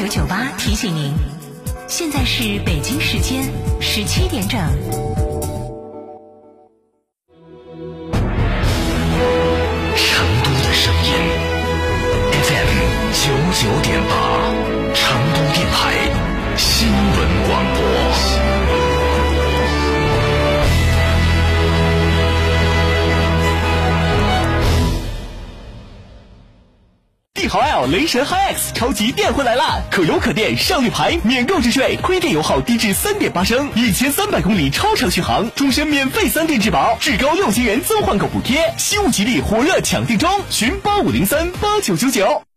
九九八提醒您，现在是北京时间十七点整。豪 L 雷神 HiX 超级电混来啦！可油可电，上绿牌，免购置税，亏电油耗低至三点八升，一千三百公里超长续航，终身免费三电质保，至高六千元增换购补贴，西物吉利火热抢订中，寻八五零三八九九九。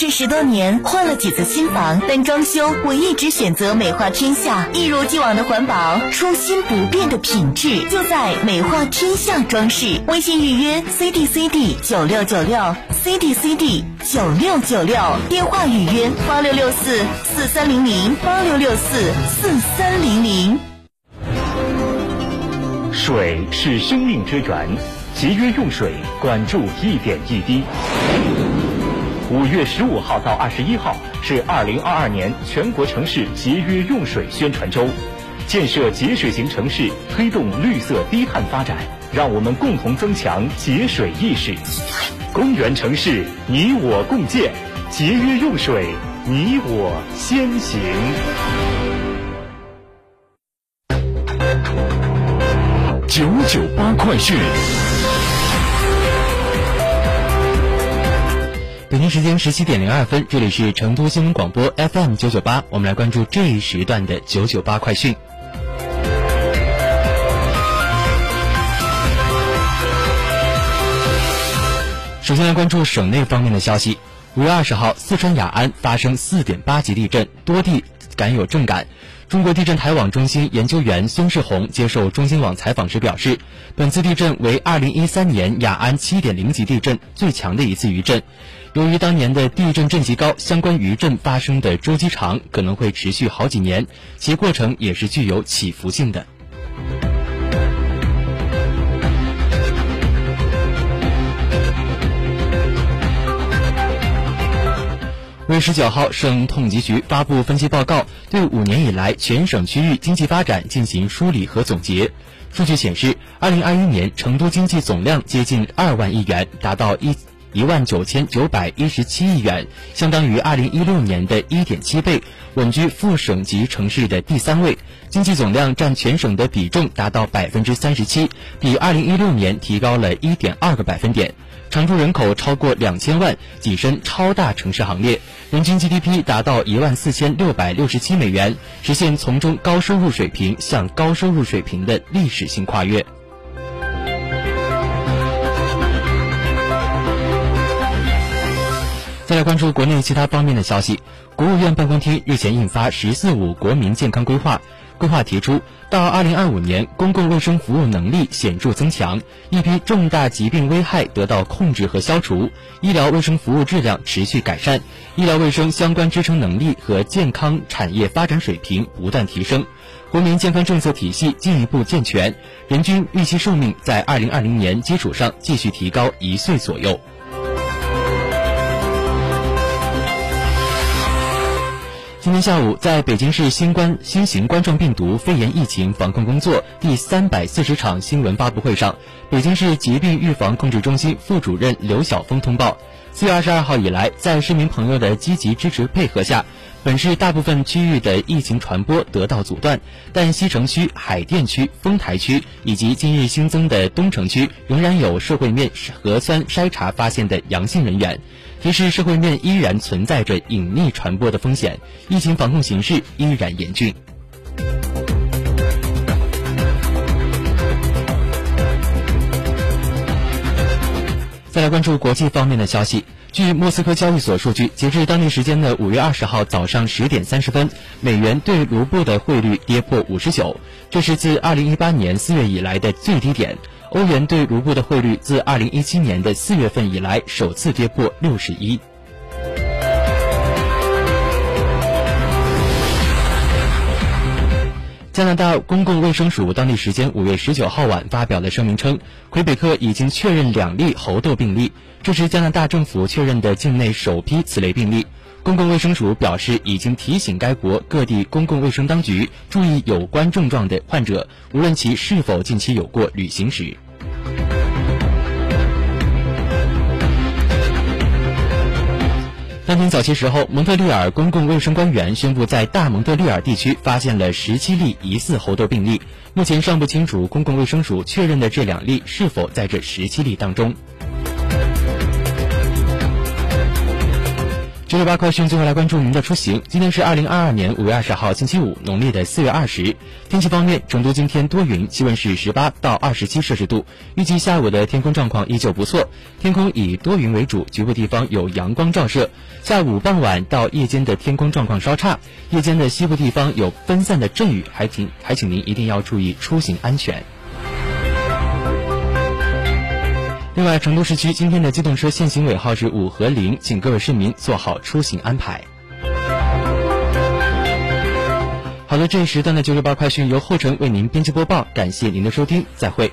这十多年换了几次新房，但装修我一直选择美化天下，一如既往的环保，初心不变的品质，就在美化天下装饰。微信预约 CDCD 九六九六 CDCD 九六九六，电话预约八六六四四三零零八六六四四三零零。水是生命之源，节约用水，管住一点一滴。五月十五号到二十一号是二零二二年全国城市节约用水宣传周，建设节水型城市，推动绿色低碳发展，让我们共同增强节水意识。公园城市，你我共建，节约用水，你我先行。九九八快讯。时间十七点零二分，这里是成都新闻广播 FM 九九八，我们来关注这一时段的九九八快讯。首先来关注省内方面的消息。五月二十号，四川雅安发生四点八级地震，多地感有震感。中国地震台网中心研究员孙世红接受中新网采访时表示，本次地震为2013年雅安7.0级地震最强的一次余震。由于当年的地震震级高，相关余震发生的周期长，可能会持续好几年，其过程也是具有起伏性的。五月十九号，省统计局发布分析报告，对五年以来全省区域经济发展进行梳理和总结。数据显示，二零二一年成都经济总量接近二万亿元，达到一一万九千九百一十七亿元，相当于二零一六年的一点七倍，稳居副省级城市的第三位。经济总量占全省的比重达到百分之三十七，比二零一六年提高了一点二个百分点。常住人口超过两千万，跻身超大城市行列，人均 GDP 达到一万四千六百六十七美元，实现从中高收入水平向高收入水平的历史性跨越。再来关注国内其他方面的消息，国务院办公厅日前印发《“十四五”国民健康规划》。规划提出，到二零二五年，公共卫生服务能力显著增强，一批重大疾病危害得到控制和消除，医疗卫生服务质量持续改善，医疗卫生相关支撑能力和健康产业发展水平不断提升，国民健康政策体系进一步健全，人均预期寿命在二零二零年基础上继续提高一岁左右。今天下午，在北京市新冠新型冠状病毒肺炎疫情防控工作第三百四十场新闻发布会上，北京市疾病预防控制中心副主任刘晓峰通报，四月二十二号以来，在市民朋友的积极支持配合下，本市大部分区域的疫情传播得到阻断，但西城区、海淀区、丰台区以及今日新增的东城区仍然有社会面核酸筛查发现的阳性人员。提示社会面依然存在着隐匿传播的风险，疫情防控形势依然严峻。来关注国际方面的消息。据莫斯科交易所数据，截至当地时间的五月二十号早上十点三十分，美元对卢布的汇率跌破五十九，这是自二零一八年四月以来的最低点。欧元对卢布的汇率自二零一七年的四月份以来首次跌破六十一。加拿大公共卫生署当地时间五月十九号晚发表了声明称，魁北克已经确认两例猴痘病例，这是加拿大政府确认的境内首批此类病例。公共卫生署表示，已经提醒该国各地公共卫生当局注意有关症状的患者，无论其是否近期有过旅行史。当天早些时候，蒙特利尔公共卫生官员宣布，在大蒙特利尔地区发现了十七例疑似猴痘病例。目前尚不清楚公共卫生署确认的这两例是否在这十七例当中。九九八快讯，最后来关注您的出行。今天是二零二二年五月二十号，星期五，农历的四月二十。天气方面，成都今天多云，气温是十八到二十七摄氏度。预计下午的天空状况依旧不错，天空以多云为主，局部地方有阳光照射。下午傍晚到夜间的天空状况稍差，夜间的西部地方有分散的阵雨，还请还请您一定要注意出行安全。另外，成都市区今天的机动车限行尾号是五和零，请各位市民做好出行安排。好了，这一时段的九九八快讯由后程为您编辑播报，感谢您的收听，再会。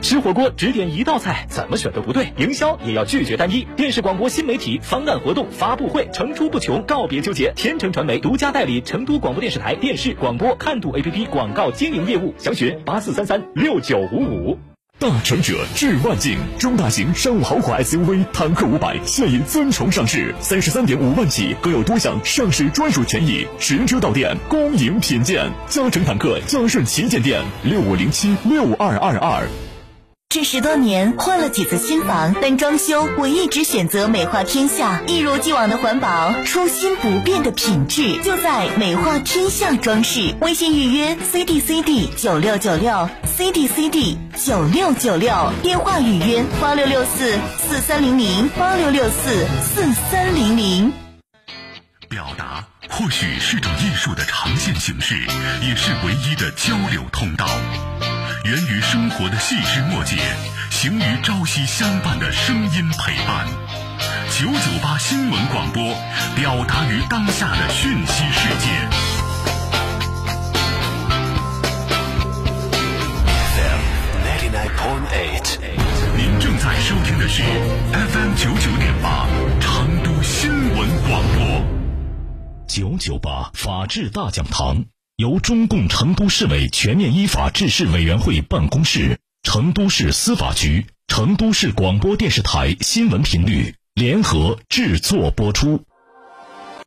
吃火锅只点一道菜，怎么选都不对。营销也要拒绝单一。电视广播新媒体方案活动发布会层出不穷，告别纠结。天成传媒独家代理成都广播电视台电视广播看度 APP 广告经营业务，详询八四三三六九五五。大成者致万境，中大型商务豪华 SUV 坦克五百现已尊崇上市，三十三点五万起，更有多项上市专属权益，实车到店，恭迎品鉴。嘉诚坦克嘉顺旗舰店六五零七六二二二。这十多年换了几次新房，但装修我一直选择美化天下，一如既往的环保，初心不变的品质，就在美化天下装饰。微信预约 C D C D 九六九六 C D C D 九六九六，电话预约八六六四四三零零八六六四四三零零。表达或许是种艺术的呈现形式，也是唯一的交流通道。源于生活的细枝末节，行于朝夕相伴的声音陪伴。九九八新闻广播，表达于当下的讯息世界。您正在收听的是 FM 九九点八成都新闻广播。九九八法治大讲堂。由中共成都市委全面依法治市委员会办公室、成都市司法局、成都市广播电视台新闻频率联合制作播出。